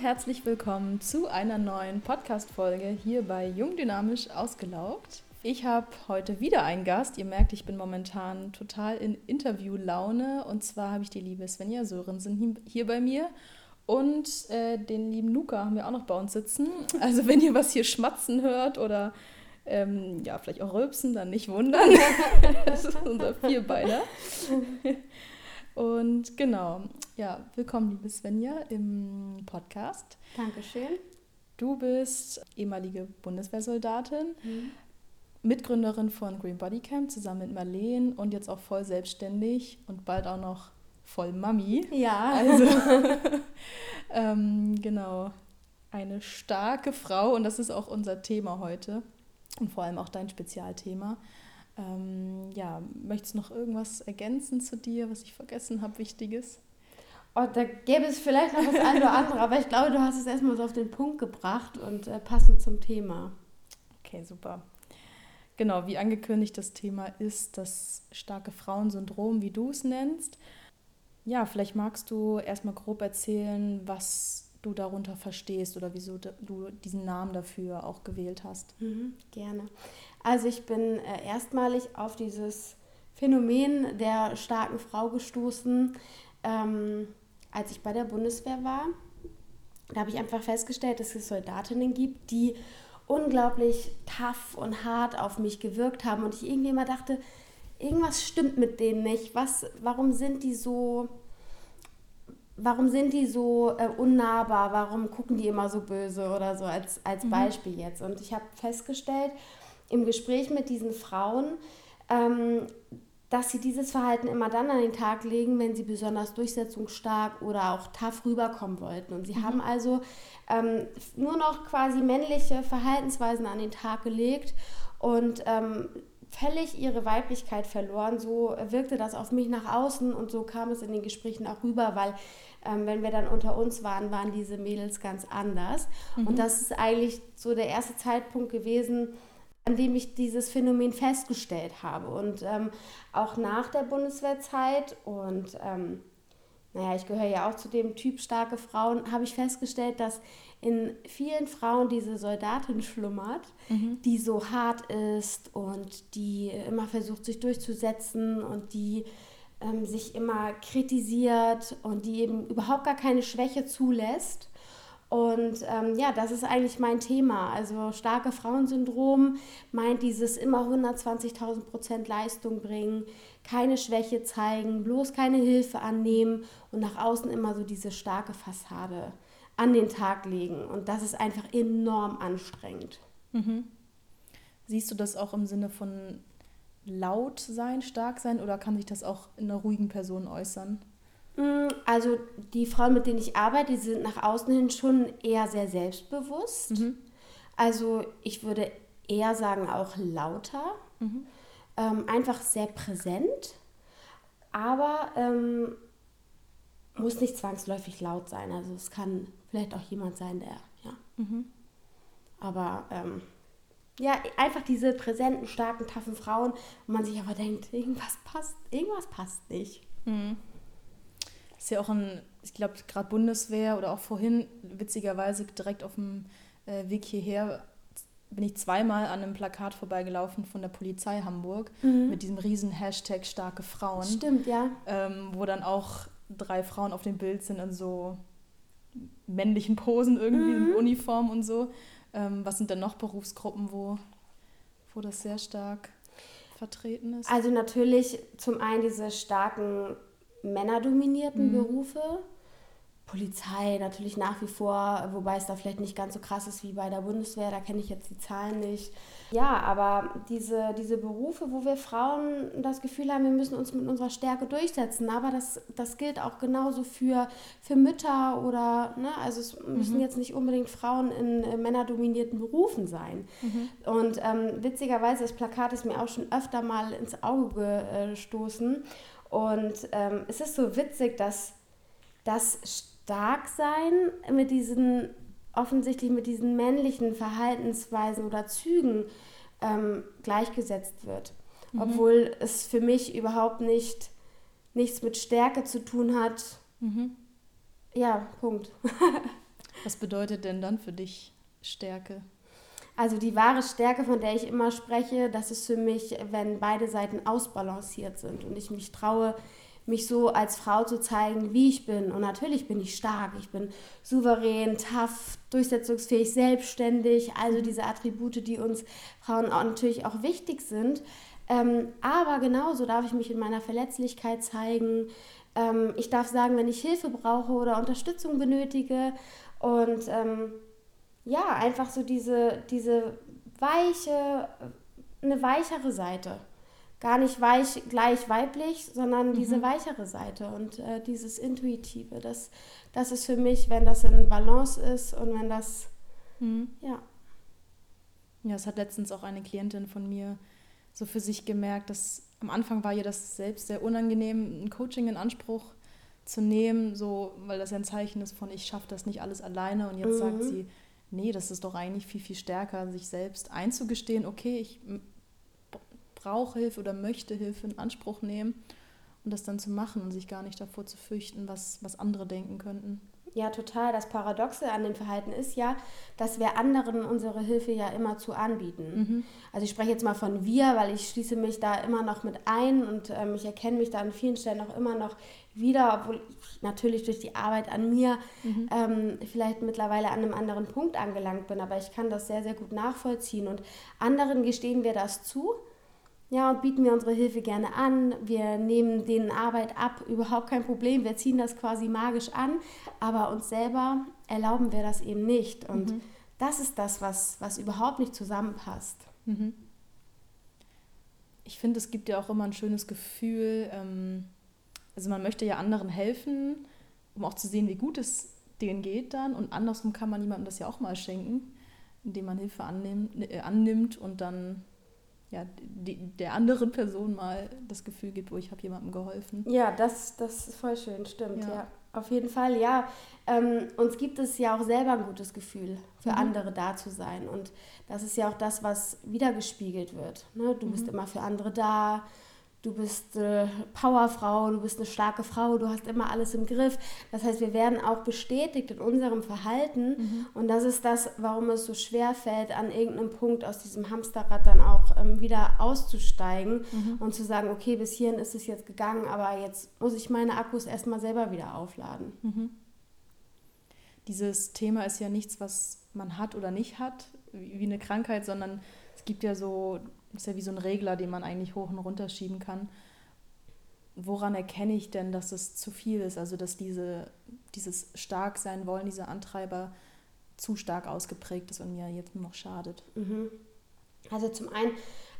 Herzlich willkommen zu einer neuen Podcast-Folge hier bei Jung Dynamisch Ausgelaugt. Ich habe heute wieder einen Gast. Ihr merkt, ich bin momentan total in Interviewlaune. Und zwar habe ich die liebe Svenja Sörensen hier bei mir. Und äh, den lieben Luca haben wir auch noch bei uns sitzen. Also wenn ihr was hier schmatzen hört oder ähm, ja, vielleicht auch rülpsen, dann nicht wundern. das ist unser Vierbeiner. Und genau, ja, willkommen, liebe Svenja, im Podcast. Dankeschön. Du bist ehemalige Bundeswehrsoldatin, mhm. Mitgründerin von Green Body Camp zusammen mit Marleen und jetzt auch voll selbstständig und bald auch noch voll Mami. Ja. Also, ähm, genau, eine starke Frau und das ist auch unser Thema heute und vor allem auch dein Spezialthema. Ähm, ja, möchtest du noch irgendwas ergänzen zu dir, was ich vergessen habe, Wichtiges? Oh, da gäbe es vielleicht noch das eine oder andere, aber ich glaube, du hast es erstmal so auf den Punkt gebracht und äh, passend zum Thema. Okay, super. Genau, wie angekündigt, das Thema ist das starke Frauensyndrom, wie du es nennst. Ja, vielleicht magst du erstmal grob erzählen, was du darunter verstehst oder wieso du diesen Namen dafür auch gewählt hast. Mhm, gerne. Also ich bin äh, erstmalig auf dieses Phänomen der starken Frau gestoßen, ähm, als ich bei der Bundeswehr war. Da habe ich einfach festgestellt, dass es Soldatinnen gibt, die unglaublich tough und hart auf mich gewirkt haben und ich irgendwie immer dachte, irgendwas stimmt mit denen nicht. Was, warum sind die so, warum sind die so äh, unnahbar? Warum gucken die immer so böse oder so als, als mhm. Beispiel jetzt? Und ich habe festgestellt, im Gespräch mit diesen Frauen, ähm, dass sie dieses Verhalten immer dann an den Tag legen, wenn sie besonders durchsetzungsstark oder auch tough rüberkommen wollten. Und sie mhm. haben also ähm, nur noch quasi männliche Verhaltensweisen an den Tag gelegt und ähm, völlig ihre Weiblichkeit verloren. So wirkte das auf mich nach außen und so kam es in den Gesprächen auch rüber, weil ähm, wenn wir dann unter uns waren, waren diese Mädels ganz anders. Mhm. Und das ist eigentlich so der erste Zeitpunkt gewesen, an dem ich dieses Phänomen festgestellt habe. Und ähm, auch nach der Bundeswehrzeit und ähm, naja, ich gehöre ja auch zu dem Typ starke Frauen, habe ich festgestellt, dass in vielen Frauen diese Soldatin schlummert, mhm. die so hart ist und die immer versucht, sich durchzusetzen und die ähm, sich immer kritisiert und die eben überhaupt gar keine Schwäche zulässt. Und ähm, ja, das ist eigentlich mein Thema. Also starke Frauensyndrom meint dieses immer 120.000 Prozent Leistung bringen, keine Schwäche zeigen, bloß keine Hilfe annehmen und nach außen immer so diese starke Fassade an den Tag legen. Und das ist einfach enorm anstrengend. Mhm. Siehst du das auch im Sinne von laut sein, stark sein oder kann sich das auch in einer ruhigen Person äußern? Also die Frauen, mit denen ich arbeite, die sind nach außen hin schon eher sehr selbstbewusst. Mhm. Also ich würde eher sagen auch lauter, mhm. ähm, einfach sehr präsent, aber ähm, muss nicht zwangsläufig laut sein. Also es kann vielleicht auch jemand sein, der, ja. Mhm. Aber ähm, ja, einfach diese präsenten, starken, taffen Frauen, wo man sich aber denkt, irgendwas passt, irgendwas passt nicht. Ist ja auch ein, ich glaube, gerade Bundeswehr oder auch vorhin, witzigerweise direkt auf dem äh, Weg hierher, bin ich zweimal an einem Plakat vorbeigelaufen von der Polizei Hamburg mhm. mit diesem riesen Hashtag starke Frauen. Stimmt, ja. Ähm, wo dann auch drei Frauen auf dem Bild sind in so männlichen Posen irgendwie, mhm. in Uniform und so. Ähm, was sind denn noch Berufsgruppen, wo, wo das sehr stark vertreten ist? Also natürlich zum einen diese starken männerdominierten mhm. Berufe. Polizei natürlich nach wie vor, wobei es da vielleicht nicht ganz so krass ist wie bei der Bundeswehr, da kenne ich jetzt die Zahlen nicht. Ja, aber diese, diese Berufe, wo wir Frauen das Gefühl haben, wir müssen uns mit unserer Stärke durchsetzen, aber das, das gilt auch genauso für, für Mütter oder, ne, also es mhm. müssen jetzt nicht unbedingt Frauen in äh, männerdominierten Berufen sein. Mhm. Und ähm, witzigerweise, das Plakat ist mir auch schon öfter mal ins Auge gestoßen. Und ähm, es ist so witzig, dass das Starksein mit diesen, offensichtlich mit diesen männlichen Verhaltensweisen oder Zügen ähm, gleichgesetzt wird. Mhm. Obwohl es für mich überhaupt nicht nichts mit Stärke zu tun hat. Mhm. Ja, Punkt. Was bedeutet denn dann für dich Stärke? Also die wahre Stärke, von der ich immer spreche, das ist für mich, wenn beide Seiten ausbalanciert sind und ich mich traue, mich so als Frau zu zeigen, wie ich bin. Und natürlich bin ich stark, ich bin souverän, tough, durchsetzungsfähig, selbstständig, also diese Attribute, die uns Frauen auch natürlich auch wichtig sind. Ähm, aber genauso darf ich mich in meiner Verletzlichkeit zeigen. Ähm, ich darf sagen, wenn ich Hilfe brauche oder Unterstützung benötige. Und ähm, ja, einfach so diese, diese weiche, eine weichere Seite gar nicht weich, gleich weiblich, sondern diese mhm. weichere Seite und äh, dieses Intuitive. Das, das ist für mich, wenn das in Balance ist und wenn das, mhm. ja. Ja, es hat letztens auch eine Klientin von mir so für sich gemerkt, dass am Anfang war ihr das selbst sehr unangenehm, ein Coaching in Anspruch zu nehmen, so, weil das ja ein Zeichen ist von, ich schaffe das nicht alles alleine. Und jetzt mhm. sagt sie, nee, das ist doch eigentlich viel, viel stärker, sich selbst einzugestehen, okay, ich brauche Hilfe oder möchte Hilfe in Anspruch nehmen und das dann zu machen und sich gar nicht davor zu fürchten, was, was andere denken könnten. Ja, total. Das Paradoxe an dem Verhalten ist ja, dass wir anderen unsere Hilfe ja immer zu anbieten. Mhm. Also ich spreche jetzt mal von wir, weil ich schließe mich da immer noch mit ein und ähm, ich erkenne mich da an vielen Stellen auch immer noch wieder, obwohl ich natürlich durch die Arbeit an mir mhm. ähm, vielleicht mittlerweile an einem anderen Punkt angelangt bin. Aber ich kann das sehr, sehr gut nachvollziehen und anderen gestehen wir das zu ja, und bieten wir unsere Hilfe gerne an. Wir nehmen denen Arbeit ab, überhaupt kein Problem. Wir ziehen das quasi magisch an, aber uns selber erlauben wir das eben nicht. Und mhm. das ist das, was, was überhaupt nicht zusammenpasst. Mhm. Ich finde, es gibt ja auch immer ein schönes Gefühl. Ähm, also man möchte ja anderen helfen, um auch zu sehen, wie gut es denen geht dann. Und andersrum kann man jemandem das ja auch mal schenken, indem man Hilfe annimmt, äh, annimmt und dann ja, die, der anderen Person mal das Gefühl gibt, wo ich habe jemandem geholfen. Ja, das, das ist voll schön, stimmt, ja. ja. Auf jeden Fall, ja. Ähm, uns gibt es ja auch selber ein gutes Gefühl, für mhm. andere da zu sein. Und das ist ja auch das, was wiedergespiegelt wird. Ne? Du mhm. bist immer für andere da, du bist eine Powerfrau, du bist eine starke Frau, du hast immer alles im Griff. Das heißt, wir werden auch bestätigt in unserem Verhalten mhm. und das ist das, warum es so schwer fällt, an irgendeinem Punkt aus diesem Hamsterrad dann auch ähm, wieder auszusteigen mhm. und zu sagen, okay, bis hierhin ist es jetzt gegangen, aber jetzt muss ich meine Akkus erstmal selber wieder aufladen. Mhm. Dieses Thema ist ja nichts, was man hat oder nicht hat, wie eine Krankheit, sondern es gibt ja so ist ja wie so ein Regler, den man eigentlich hoch und runter schieben kann. Woran erkenne ich denn, dass es zu viel ist? Also, dass diese, dieses stark sein wollen, dieser Antreiber zu stark ausgeprägt ist und mir jetzt nur noch schadet. Mhm. Also zum einen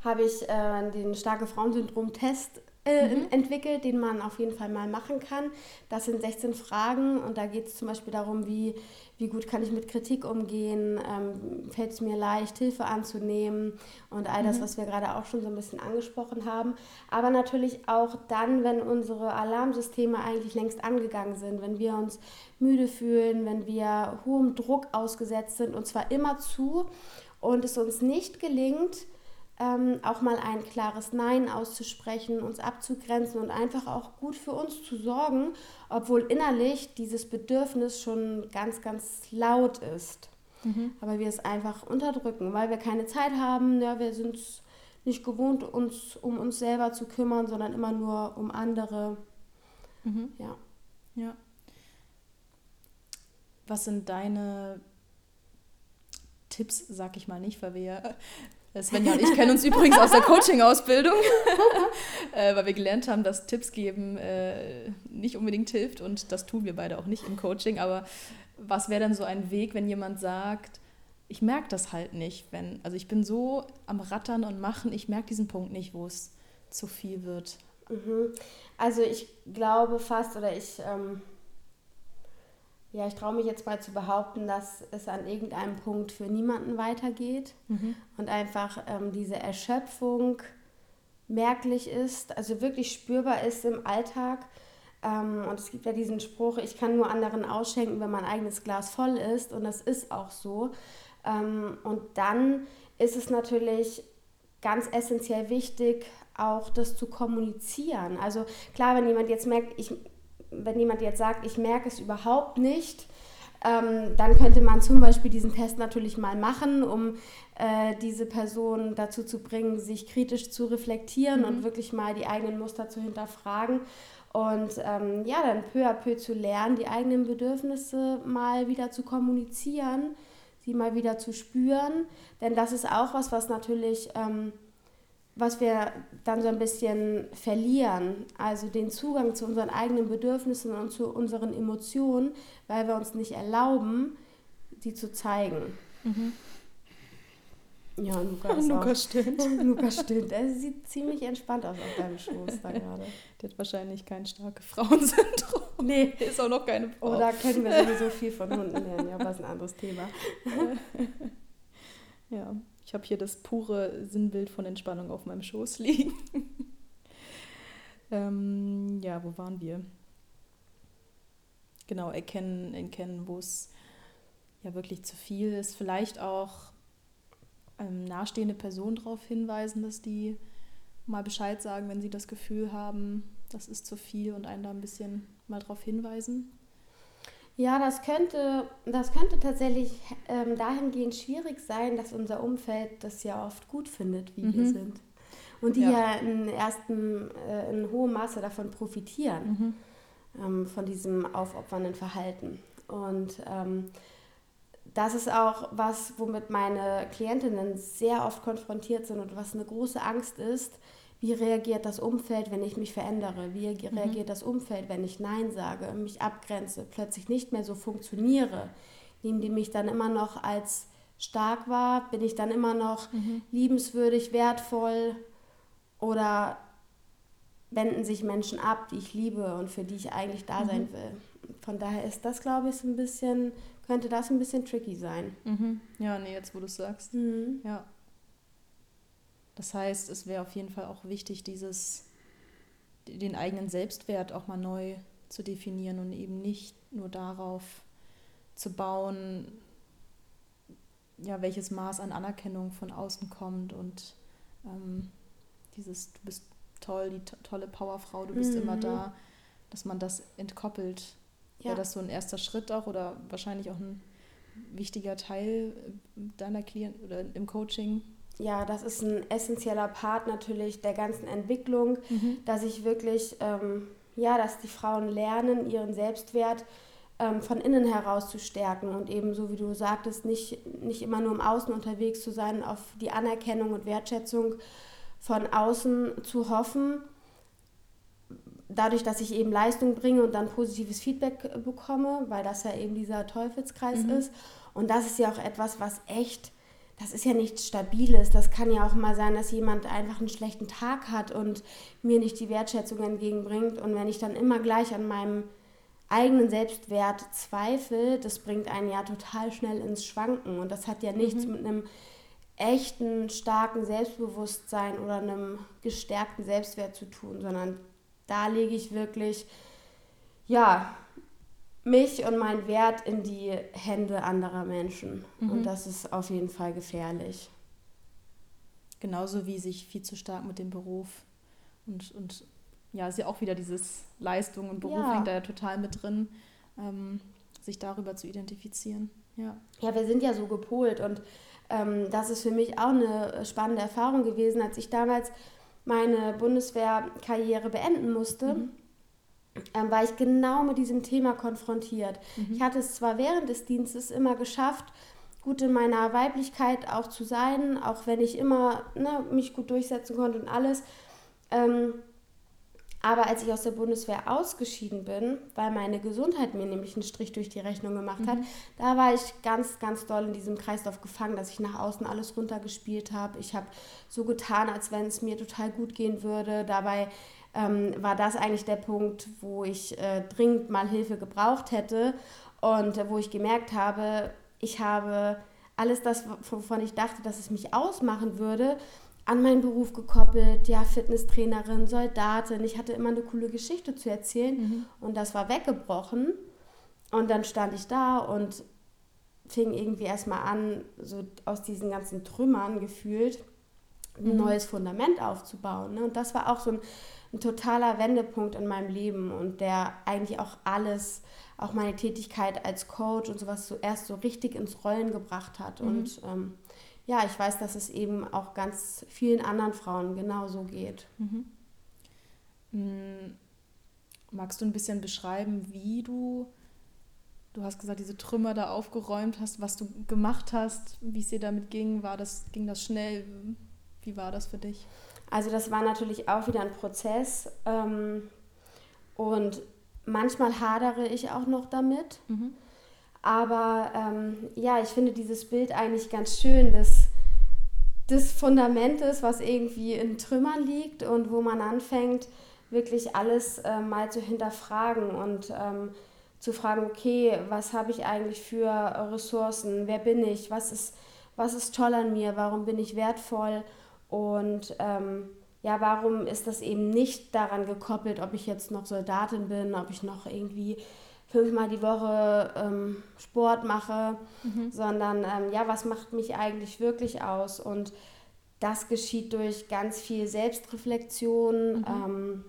habe ich äh, den starke Frauensyndrom-Test äh, mhm. entwickelt, den man auf jeden Fall mal machen kann. Das sind 16 Fragen und da geht es zum Beispiel darum, wie, wie gut kann ich mit Kritik umgehen, ähm, fällt es mir leicht, Hilfe anzunehmen und all das, mhm. was wir gerade auch schon so ein bisschen angesprochen haben. Aber natürlich auch dann, wenn unsere Alarmsysteme eigentlich längst angegangen sind, wenn wir uns müde fühlen, wenn wir hohem Druck ausgesetzt sind und zwar immer zu und es uns nicht gelingt, ähm, auch mal ein klares Nein auszusprechen, uns abzugrenzen und einfach auch gut für uns zu sorgen, obwohl innerlich dieses Bedürfnis schon ganz, ganz laut ist. Mhm. Aber wir es einfach unterdrücken, weil wir keine Zeit haben, ja, wir sind es nicht gewohnt, uns um uns selber zu kümmern, sondern immer nur um andere. Mhm. Ja. Ja. Was sind deine Tipps, sag ich mal nicht, weil wir ja Svenja und ich kennen uns übrigens aus der Coaching-Ausbildung, äh, weil wir gelernt haben, dass Tipps geben äh, nicht unbedingt hilft und das tun wir beide auch nicht im Coaching. Aber was wäre dann so ein Weg, wenn jemand sagt, ich merke das halt nicht, wenn, also ich bin so am Rattern und Machen, ich merke diesen Punkt nicht, wo es zu viel wird. Mhm. Also ich glaube fast oder ich ähm ja, ich traue mich jetzt mal zu behaupten, dass es an irgendeinem Punkt für niemanden weitergeht mhm. und einfach ähm, diese Erschöpfung merklich ist, also wirklich spürbar ist im Alltag. Ähm, und es gibt ja diesen Spruch, ich kann nur anderen ausschenken, wenn mein eigenes Glas voll ist. Und das ist auch so. Ähm, und dann ist es natürlich ganz essentiell wichtig, auch das zu kommunizieren. Also klar, wenn jemand jetzt merkt, ich wenn jemand jetzt sagt, ich merke es überhaupt nicht, ähm, dann könnte man zum Beispiel diesen Test natürlich mal machen, um äh, diese Person dazu zu bringen, sich kritisch zu reflektieren mhm. und wirklich mal die eigenen Muster zu hinterfragen. Und ähm, ja, dann peu à peu zu lernen, die eigenen Bedürfnisse mal wieder zu kommunizieren, sie mal wieder zu spüren. Denn das ist auch was, was natürlich ähm, was wir dann so ein bisschen verlieren, also den Zugang zu unseren eigenen Bedürfnissen und zu unseren Emotionen, weil wir uns nicht erlauben, die zu zeigen. Mhm. Ja, Luca ist Luca auch. stimmt. Luca stimmt. Er sieht ziemlich entspannt aus auf deinem Schoß da gerade. Der hat wahrscheinlich kein starkes Frauensyndrom. Nee. Der ist auch noch keine Frau. Oder oh, können wir sowieso viel von Hunden lernen. Ja, aber ist ein anderes Thema. ja. Ich habe hier das pure Sinnbild von Entspannung auf meinem Schoß liegen. ähm, ja, wo waren wir? Genau, erkennen, erkennen, wo es ja wirklich zu viel ist. Vielleicht auch ähm, nahestehende Personen darauf hinweisen, dass die mal Bescheid sagen, wenn sie das Gefühl haben, das ist zu viel und einen da ein bisschen mal darauf hinweisen. Ja, das könnte, das könnte tatsächlich ähm, dahingehend schwierig sein, dass unser Umfeld das ja oft gut findet, wie mhm. wir sind. Und die ja, ja in, ersten, äh, in hohem Maße davon profitieren, mhm. ähm, von diesem aufopfernden Verhalten. Und ähm, das ist auch was, womit meine Klientinnen sehr oft konfrontiert sind und was eine große Angst ist, wie reagiert das Umfeld, wenn ich mich verändere? Wie mhm. reagiert mhm. das Umfeld, wenn ich Nein sage, mich abgrenze, plötzlich nicht mehr so funktioniere? Nehmen die mich dann immer noch als stark wahr? Bin ich dann immer noch mhm. liebenswürdig, wertvoll? Oder wenden sich Menschen ab, die ich liebe und für die ich eigentlich da mhm. sein will? Von daher ist das, glaube ich, ein bisschen, könnte das ein bisschen tricky sein. Mhm. Ja, nee, jetzt wo du es sagst. Mhm. Ja. Das heißt, es wäre auf jeden Fall auch wichtig, dieses, den eigenen Selbstwert auch mal neu zu definieren und eben nicht nur darauf zu bauen, ja, welches Maß an Anerkennung von außen kommt und ähm, dieses, du bist toll, die tolle Powerfrau, du bist mhm. immer da, dass man das entkoppelt. Ja. Wäre das so ein erster Schritt auch oder wahrscheinlich auch ein wichtiger Teil deiner Klienten oder im Coaching? Ja, das ist ein essentieller Part natürlich der ganzen Entwicklung, mhm. dass ich wirklich, ähm, ja, dass die Frauen lernen, ihren Selbstwert ähm, von innen heraus zu stärken und eben so wie du sagtest, nicht, nicht immer nur im Außen unterwegs zu sein, auf die Anerkennung und Wertschätzung von außen zu hoffen, dadurch, dass ich eben Leistung bringe und dann positives Feedback bekomme, weil das ja eben dieser Teufelskreis mhm. ist. Und das ist ja auch etwas, was echt das ist ja nichts Stabiles. Das kann ja auch mal sein, dass jemand einfach einen schlechten Tag hat und mir nicht die Wertschätzung entgegenbringt. Und wenn ich dann immer gleich an meinem eigenen Selbstwert zweifle, das bringt einen ja total schnell ins Schwanken. Und das hat ja nichts mhm. mit einem echten, starken Selbstbewusstsein oder einem gestärkten Selbstwert zu tun, sondern da lege ich wirklich, ja, mich und meinen Wert in die Hände anderer Menschen. Mhm. Und das ist auf jeden Fall gefährlich. Genauso wie sich viel zu stark mit dem Beruf und, und ja, ist ja auch wieder dieses Leistung und Beruf ja. hängt da ja total mit drin, ähm, sich darüber zu identifizieren. Ja. ja, wir sind ja so gepolt und ähm, das ist für mich auch eine spannende Erfahrung gewesen, als ich damals meine Bundeswehrkarriere beenden musste. Mhm ähm, war ich genau mit diesem Thema konfrontiert. Mhm. Ich hatte es zwar während des Dienstes immer geschafft, gut in meiner Weiblichkeit auch zu sein, auch wenn ich immer ne, mich gut durchsetzen konnte und alles. Ähm, aber als ich aus der Bundeswehr ausgeschieden bin, weil meine Gesundheit mir nämlich einen Strich durch die Rechnung gemacht hat, mhm. da war ich ganz, ganz doll in diesem Kreislauf gefangen, dass ich nach außen alles runtergespielt habe. Ich habe so getan, als wenn es mir total gut gehen würde. Dabei ähm, war das eigentlich der Punkt, wo ich äh, dringend mal Hilfe gebraucht hätte und äh, wo ich gemerkt habe, ich habe alles das, wovon ich dachte, dass es mich ausmachen würde, an meinen Beruf gekoppelt, ja, Fitnesstrainerin, Soldatin. Ich hatte immer eine coole Geschichte zu erzählen mhm. und das war weggebrochen. Und dann stand ich da und fing irgendwie erstmal an, so aus diesen ganzen Trümmern gefühlt, ein mhm. neues Fundament aufzubauen. Ne? Und das war auch so ein, ein totaler Wendepunkt in meinem Leben und der eigentlich auch alles, auch meine Tätigkeit als Coach und sowas zuerst so richtig ins Rollen gebracht hat. Mhm. Und ähm, ja, ich weiß, dass es eben auch ganz vielen anderen Frauen genauso geht. Mhm. Mm, magst du ein bisschen beschreiben, wie du, du hast gesagt, diese Trümmer da aufgeräumt hast, was du gemacht hast, wie es dir damit ging? War das, ging das schnell? Wie war das für dich? Also das war natürlich auch wieder ein Prozess ähm, und manchmal hadere ich auch noch damit. Mhm. Aber ähm, ja, ich finde dieses Bild eigentlich ganz schön des, des Fundamentes, was irgendwie in Trümmern liegt und wo man anfängt, wirklich alles äh, mal zu hinterfragen und ähm, zu fragen, okay, was habe ich eigentlich für Ressourcen, wer bin ich, was ist, was ist toll an mir, warum bin ich wertvoll und ähm, ja, warum ist das eben nicht daran gekoppelt, ob ich jetzt noch Soldatin bin, ob ich noch irgendwie fünfmal die Woche ähm, Sport mache, mhm. sondern ähm, ja, was macht mich eigentlich wirklich aus? Und das geschieht durch ganz viel Selbstreflexion, mhm. ähm,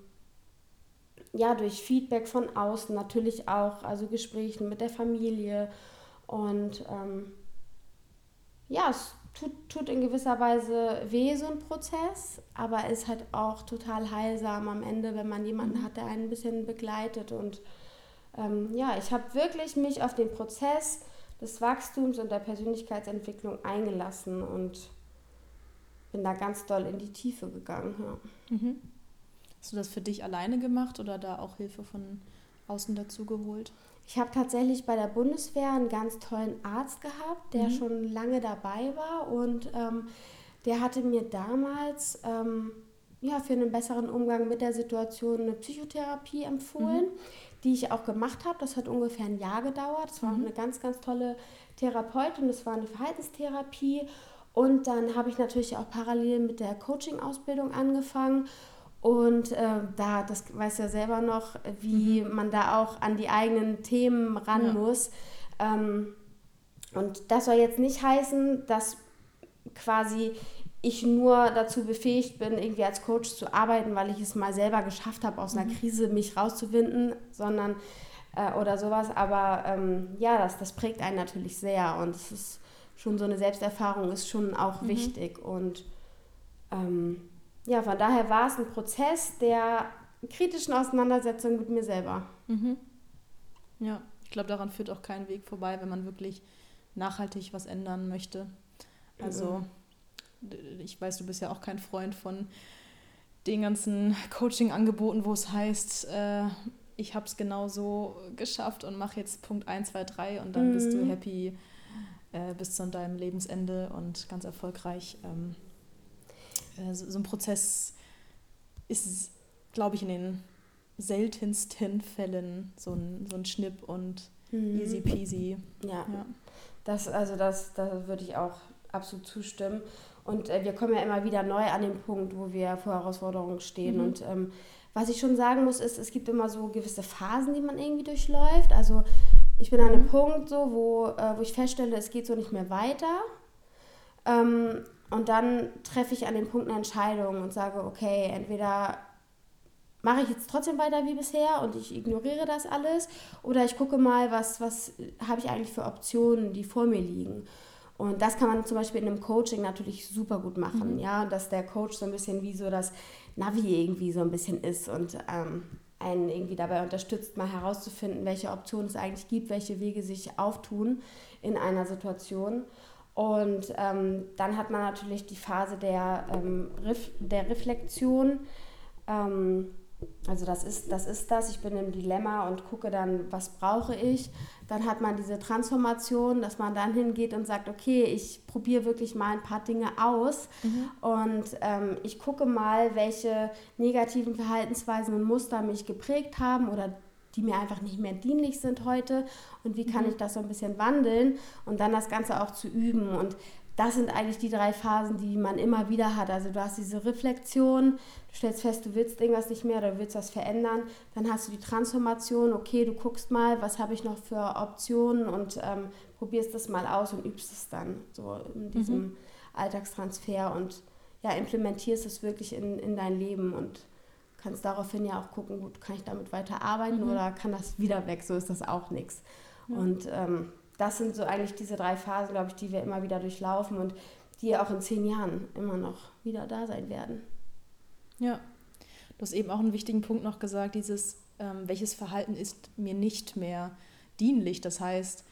ja, durch Feedback von außen natürlich auch, also Gesprächen mit der Familie. Und ähm, ja, es tut, tut in gewisser Weise weh, so ein Prozess, aber ist halt auch total heilsam am Ende, wenn man jemanden mhm. hat, der einen ein bisschen begleitet. Und ähm, ja, ich habe wirklich mich auf den Prozess des Wachstums und der Persönlichkeitsentwicklung eingelassen und bin da ganz doll in die Tiefe gegangen. Ja. Mhm. Hast du das für dich alleine gemacht oder da auch Hilfe von außen dazu geholt? Ich habe tatsächlich bei der Bundeswehr einen ganz tollen Arzt gehabt, der mhm. schon lange dabei war und ähm, der hatte mir damals ähm, ja, für einen besseren Umgang mit der Situation eine Psychotherapie empfohlen, mhm. die ich auch gemacht habe. Das hat ungefähr ein Jahr gedauert. Das war mhm. eine ganz, ganz tolle Therapeutin. Das war eine Verhaltenstherapie. Und dann habe ich natürlich auch parallel mit der Coaching-Ausbildung angefangen und äh, da, das weiß ja selber noch, wie mhm. man da auch an die eigenen Themen ran ja. muss. Ähm, und das soll jetzt nicht heißen, dass quasi ich nur dazu befähigt bin, irgendwie als Coach zu arbeiten, weil ich es mal selber geschafft habe, aus einer mhm. Krise mich rauszuwinden, sondern äh, oder sowas. Aber ähm, ja, das, das prägt einen natürlich sehr und es ist schon so eine Selbsterfahrung ist schon auch mhm. wichtig und ähm, ja, von daher war es ein Prozess der kritischen Auseinandersetzung mit mir selber. Mhm. Ja, ich glaube, daran führt auch kein Weg vorbei, wenn man wirklich nachhaltig was ändern möchte. Also, mhm. ich weiß, du bist ja auch kein Freund von den ganzen Coaching-Angeboten, wo es heißt, äh, ich habe es genau so geschafft und mache jetzt Punkt 1, 2, 3 und dann mhm. bist du mhm. happy äh, bis zu deinem Lebensende und ganz erfolgreich. Ähm, äh, so, so ein Prozess ist, glaube ich, in den seltensten Fällen so ein, so ein Schnipp und mhm. easy peasy. Ja. ja. Das, also das, da würde ich auch absolut zustimmen. Und äh, wir kommen ja immer wieder neu an den Punkt, wo wir vor Herausforderungen stehen. Mhm. Und ähm, was ich schon sagen muss, ist, es gibt immer so gewisse Phasen, die man irgendwie durchläuft. Also ich bin an einem mhm. Punkt so, wo, äh, wo ich feststelle, es geht so nicht mehr weiter. Ähm, und dann treffe ich an dem Punkt eine Entscheidung und sage, okay, entweder mache ich jetzt trotzdem weiter wie bisher und ich ignoriere das alles oder ich gucke mal, was, was habe ich eigentlich für Optionen, die vor mir liegen. Und das kann man zum Beispiel in einem Coaching natürlich super gut machen, mhm. ja, dass der Coach so ein bisschen wie so das Navi irgendwie so ein bisschen ist und ähm, einen irgendwie dabei unterstützt, mal herauszufinden, welche Optionen es eigentlich gibt, welche Wege sich auftun in einer Situation. Und ähm, dann hat man natürlich die Phase der, ähm, Ref der Reflexion. Ähm, also das ist, das ist das, ich bin im Dilemma und gucke dann, was brauche ich. Dann hat man diese Transformation, dass man dann hingeht und sagt, okay, ich probiere wirklich mal ein paar Dinge aus mhm. und ähm, ich gucke mal, welche negativen Verhaltensweisen und Muster mich geprägt haben oder die mir einfach nicht mehr dienlich sind heute und wie kann mhm. ich das so ein bisschen wandeln und dann das Ganze auch zu üben und das sind eigentlich die drei Phasen, die man immer wieder hat. Also du hast diese Reflexion, du stellst fest, du willst irgendwas nicht mehr oder du willst was verändern. Dann hast du die Transformation, okay, du guckst mal, was habe ich noch für Optionen und ähm, probierst das mal aus und übst es dann so in diesem mhm. Alltagstransfer. Und ja, implementierst es wirklich in, in dein Leben und kannst daraufhin ja auch gucken, gut, kann ich damit weiter arbeiten mhm. oder kann das wieder weg, so ist das auch nichts. Ja. Und ähm, das sind so eigentlich diese drei Phasen, glaube ich, die wir immer wieder durchlaufen und die auch in zehn Jahren immer noch wieder da sein werden. Ja, du hast eben auch einen wichtigen Punkt noch gesagt, dieses, ähm, welches Verhalten ist mir nicht mehr dienlich. Das heißt,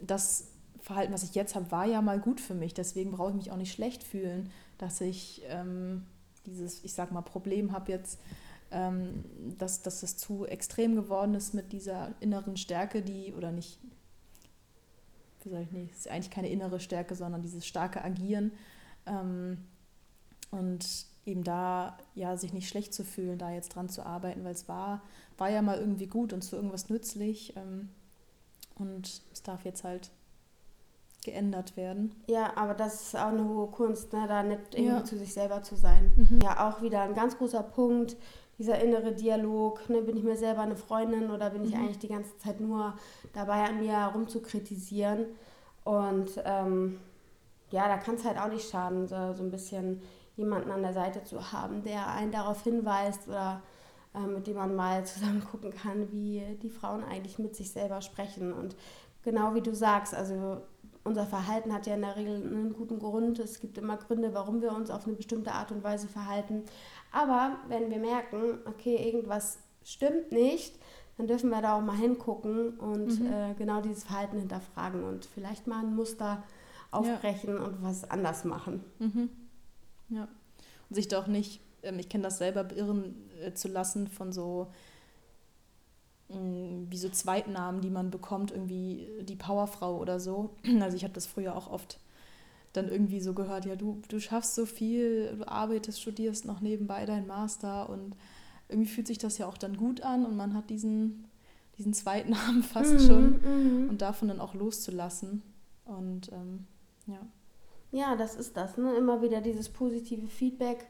das Verhalten, was ich jetzt habe, war ja mal gut für mich. Deswegen brauche ich mich auch nicht schlecht fühlen, dass ich ähm, dieses, ich sag mal, Problem habe jetzt, ähm, dass, dass das zu extrem geworden ist mit dieser inneren Stärke, die, oder nicht, wie soll ich nicht, ist eigentlich keine innere Stärke, sondern dieses starke Agieren. Ähm, und eben da ja sich nicht schlecht zu fühlen, da jetzt dran zu arbeiten, weil es war, war ja mal irgendwie gut und zu irgendwas nützlich. Ähm, und es darf jetzt halt geändert werden. Ja, aber das ist auch eine hohe Kunst, ne? da nicht irgendwie ja. zu sich selber zu sein. Mhm. Ja, auch wieder ein ganz großer Punkt, dieser innere Dialog. Ne? Bin ich mir selber eine Freundin oder bin ich mhm. eigentlich die ganze Zeit nur dabei, an mir herumzukritisieren? Und ähm, ja, da kann es halt auch nicht schaden, so, so, ein bisschen jemanden an der Seite zu haben, der einen darauf hinweist oder äh, mit dem man mal zusammen gucken kann, wie die Frauen eigentlich mit sich selber sprechen. Und genau wie du sagst, also unser Verhalten hat ja in der Regel einen guten Grund. Es gibt immer Gründe, warum wir uns auf eine bestimmte Art und Weise verhalten. Aber wenn wir merken, okay, irgendwas stimmt nicht, dann dürfen wir da auch mal hingucken und mhm. äh, genau dieses Verhalten hinterfragen und vielleicht mal ein Muster aufbrechen ja. und was anders machen. Mhm. Ja. Und sich doch nicht, ähm, ich kenne das selber, beirren äh, zu lassen von so wie so Zweitnamen, die man bekommt, irgendwie die Powerfrau oder so. Also ich habe das früher auch oft dann irgendwie so gehört, ja, du, du schaffst so viel, du arbeitest, studierst noch nebenbei dein Master und irgendwie fühlt sich das ja auch dann gut an und man hat diesen, diesen Zweitnamen fast mhm, schon mhm. und davon dann auch loszulassen. Und ähm, ja. Ja, das ist das, ne? Immer wieder dieses positive Feedback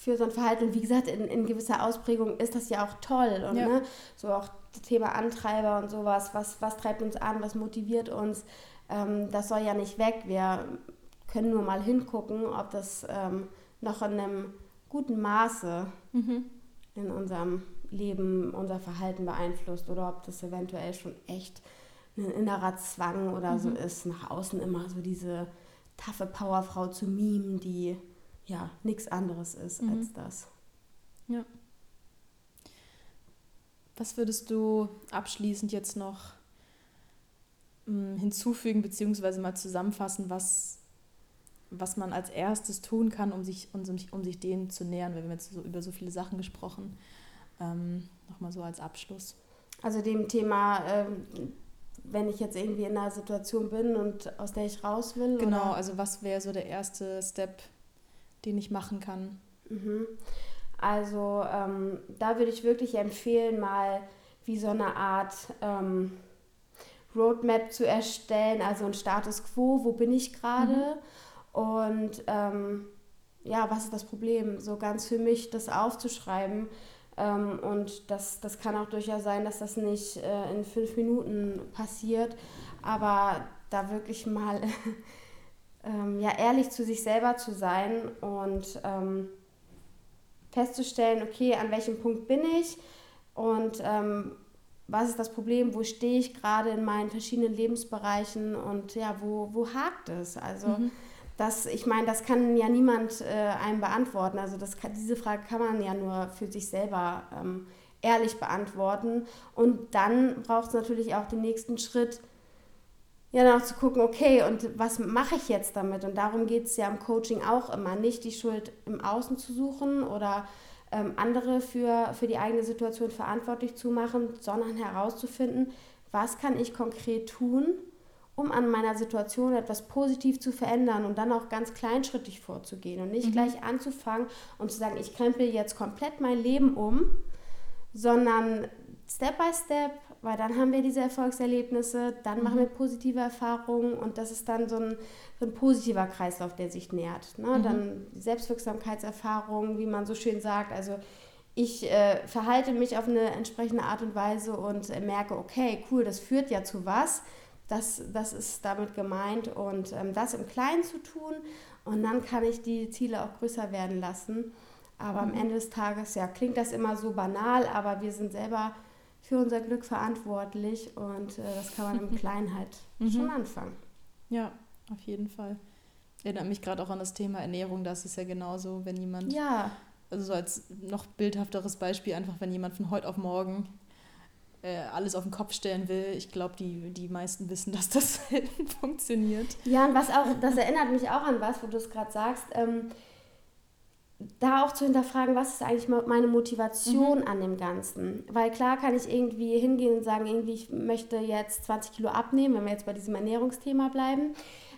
für so ein Verhalten. Und wie gesagt, in, in gewisser Ausprägung ist das ja auch toll. Und ja. ne, so auch das Thema Antreiber und sowas, was, was treibt uns an, was motiviert uns, ähm, das soll ja nicht weg. Wir können nur mal hingucken, ob das ähm, noch in einem guten Maße mhm. in unserem Leben unser Verhalten beeinflusst oder ob das eventuell schon echt ein innerer Zwang oder mhm. so ist, nach außen immer so diese taffe Powerfrau zu mimen, die ja nichts anderes ist mhm. als das. Ja. Was würdest du abschließend jetzt noch mh, hm, hinzufügen, beziehungsweise mal zusammenfassen, was, was man als erstes tun kann, um sich, um, um sich denen zu nähern? Wir haben jetzt so über so viele Sachen gesprochen. Ähm, Nochmal so als Abschluss. Also dem Thema, ähm, wenn ich jetzt irgendwie in einer Situation bin und aus der ich raus will? Genau, oder? also was wäre so der erste Step, den ich machen kann. Mhm. Also ähm, da würde ich wirklich empfehlen, mal wie so eine Art ähm, Roadmap zu erstellen, also ein Status quo, wo bin ich gerade mhm. und ähm, ja, was ist das Problem? So ganz für mich das aufzuschreiben. Ähm, und das, das kann auch durchaus sein, dass das nicht äh, in fünf Minuten passiert, aber da wirklich mal ähm, ja, ehrlich zu sich selber zu sein und ähm, festzustellen, okay, an welchem Punkt bin ich und ähm, was ist das Problem, wo stehe ich gerade in meinen verschiedenen Lebensbereichen und ja, wo, wo hakt es? Also mhm. das, ich meine, das kann ja niemand äh, einem beantworten. Also das kann, diese Frage kann man ja nur für sich selber ähm, ehrlich beantworten. Und dann braucht es natürlich auch den nächsten Schritt, ja, dann auch zu gucken, okay, und was mache ich jetzt damit? Und darum geht es ja im Coaching auch immer, nicht die Schuld im Außen zu suchen oder ähm, andere für, für die eigene Situation verantwortlich zu machen, sondern herauszufinden, was kann ich konkret tun, um an meiner Situation etwas positiv zu verändern und dann auch ganz kleinschrittig vorzugehen und nicht mhm. gleich anzufangen und zu sagen, ich krempel jetzt komplett mein Leben um, sondern Step by Step weil dann haben wir diese Erfolgserlebnisse, dann mhm. machen wir positive Erfahrungen und das ist dann so ein, so ein positiver Kreislauf, der sich nähert. Ne? Mhm. Dann Selbstwirksamkeitserfahrungen, wie man so schön sagt. Also ich äh, verhalte mich auf eine entsprechende Art und Weise und äh, merke, okay, cool, das führt ja zu was. Das, das ist damit gemeint und ähm, das im Kleinen zu tun Und dann kann ich die Ziele auch größer werden lassen. Aber mhm. am Ende des Tages, ja, klingt das immer so banal, aber wir sind selber für unser Glück verantwortlich und äh, das kann man im Kleinen halt mhm. schon anfangen. Ja, auf jeden Fall. Erinnert mich gerade auch an das Thema Ernährung, das ist ja genauso, wenn jemand, ja. also so als noch bildhafteres Beispiel, einfach wenn jemand von heute auf morgen äh, alles auf den Kopf stellen will. Ich glaube, die, die meisten wissen, dass das selten funktioniert. Ja, und was auch, das erinnert mich auch an was, wo du es gerade sagst. Ähm, da auch zu hinterfragen, was ist eigentlich meine Motivation mhm. an dem Ganzen? Weil klar kann ich irgendwie hingehen und sagen, irgendwie ich möchte jetzt 20 Kilo abnehmen, wenn wir jetzt bei diesem Ernährungsthema bleiben.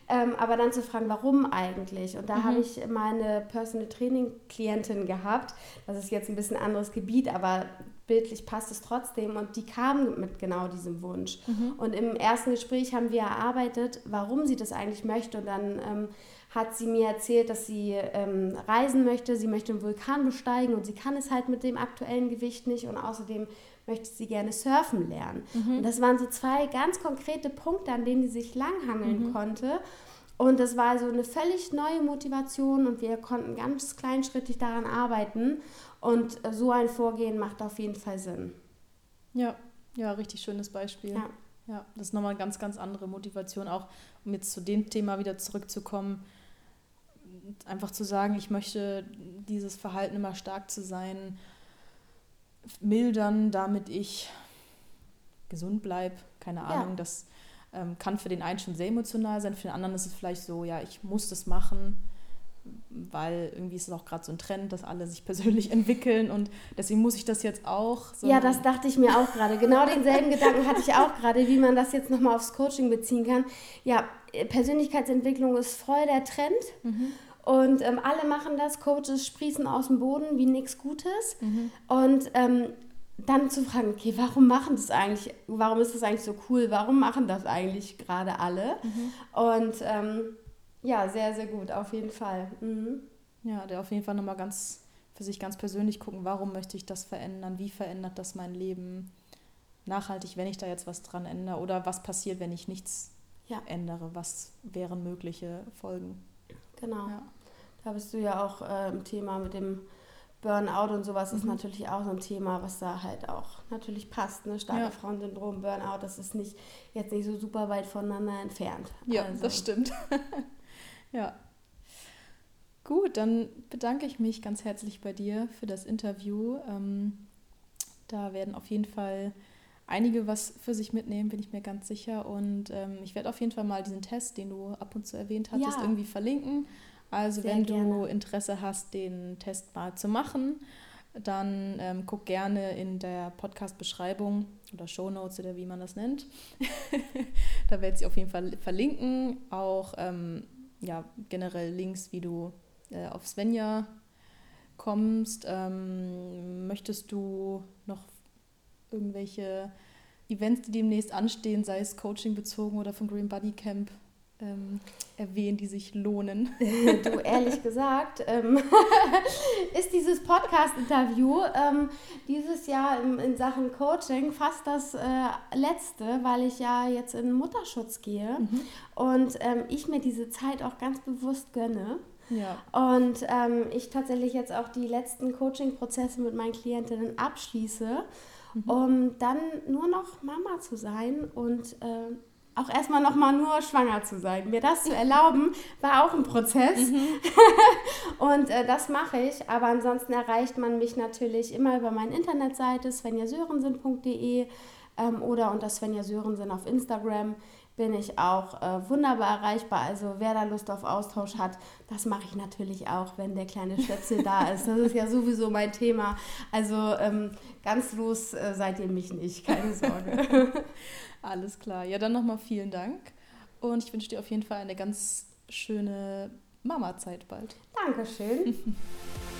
Ähm, aber dann zu fragen, warum eigentlich? Und da mhm. habe ich meine Personal Training Klientin gehabt. Das ist jetzt ein bisschen anderes Gebiet, aber bildlich passt es trotzdem. Und die kam mit genau diesem Wunsch. Mhm. Und im ersten Gespräch haben wir erarbeitet, warum sie das eigentlich möchte. Und dann ähm, hat sie mir erzählt, dass sie ähm, reisen möchte, sie möchte einen Vulkan besteigen und sie kann es halt mit dem aktuellen Gewicht nicht. Und außerdem möchte sie gerne surfen lernen. Mhm. Und das waren so zwei ganz konkrete Punkte, an denen sie sich langhangeln mhm. konnte. Und das war so eine völlig neue Motivation und wir konnten ganz kleinschrittig daran arbeiten. Und so ein Vorgehen macht auf jeden Fall Sinn. Ja, ja, richtig schönes Beispiel. Ja. ja, das ist nochmal eine ganz, ganz andere Motivation, auch um jetzt zu dem Thema wieder zurückzukommen. Einfach zu sagen, ich möchte dieses Verhalten immer stark zu sein, mildern, damit ich gesund bleibe. Keine Ahnung, ja. das ähm, kann für den einen schon sehr emotional sein, für den anderen ist es vielleicht so, ja, ich muss das machen, weil irgendwie ist es auch gerade so ein Trend, dass alle sich persönlich entwickeln und deswegen muss ich das jetzt auch. So ja, das dachte ich mir auch gerade. Genau denselben Gedanken hatte ich auch gerade, wie man das jetzt nochmal aufs Coaching beziehen kann. Ja, Persönlichkeitsentwicklung ist voll der Trend. Mhm. Und ähm, alle machen das, Coaches sprießen aus dem Boden wie nichts Gutes. Mhm. Und ähm, dann zu fragen, okay, warum machen das eigentlich, warum ist das eigentlich so cool, warum machen das eigentlich gerade alle? Mhm. Und ähm, ja, sehr, sehr gut, auf jeden Fall. Mhm. Ja, der auf jeden Fall nochmal ganz für sich ganz persönlich gucken, warum möchte ich das verändern, wie verändert das mein Leben nachhaltig, wenn ich da jetzt was dran ändere oder was passiert, wenn ich nichts ja. ändere, was wären mögliche Folgen. Genau. Ja. Da bist du ja auch äh, im Thema mit dem Burnout und sowas mhm. ist natürlich auch so ein Thema, was da halt auch natürlich passt. Ne? Starke ja. Frauensyndrom, Burnout, das ist nicht jetzt nicht so super weit voneinander entfernt. Ja, also. das stimmt. ja. Gut, dann bedanke ich mich ganz herzlich bei dir für das Interview. Ähm, da werden auf jeden Fall einige was für sich mitnehmen, bin ich mir ganz sicher. Und ähm, ich werde auf jeden Fall mal diesen Test, den du ab und zu erwähnt hattest, ja. irgendwie verlinken. Also Sehr wenn gerne. du Interesse hast, den Test mal zu machen, dann ähm, guck gerne in der Podcast-Beschreibung oder Show Notes oder wie man das nennt. da werde ich sie auf jeden Fall verlinken. Auch ähm, ja, generell Links, wie du äh, auf Svenja kommst. Ähm, möchtest du noch irgendwelche Events, die demnächst anstehen, sei es Coaching bezogen oder vom Green Body Camp, ähm, erwähnen, die sich lohnen? du, ehrlich gesagt, ähm, ist dieses Podcast-Interview ähm, dieses Jahr in, in, Sachen Coaching fast das äh, letzte, weil ich ja jetzt in Mutterschutz gehe mhm. und ähm, ich mir diese Zeit auch ganz bewusst gönne. Ja. Und ähm, ich tatsächlich jetzt auch die letzten Coaching-Prozesse mit meinen Klientinnen abschließe, mhm. um dann nur noch Mama zu sein und äh, auch erstmal nochmal nur schwanger zu sein. Mir das zu erlauben, war auch ein Prozess. Mhm. und äh, das mache ich. Aber ansonsten erreicht man mich natürlich immer über meine Internetseite svenjasörensen.de ähm, oder unter Svenja Sörensen auf Instagram bin ich auch äh, wunderbar erreichbar. Also wer da Lust auf Austausch hat, das mache ich natürlich auch, wenn der kleine Stöpsel da ist. Das ist ja sowieso mein Thema. Also ähm, ganz los äh, seid ihr mich nicht, keine Sorge. Alles klar. Ja, dann nochmal vielen Dank. Und ich wünsche dir auf jeden Fall eine ganz schöne Mama-Zeit bald. Dankeschön.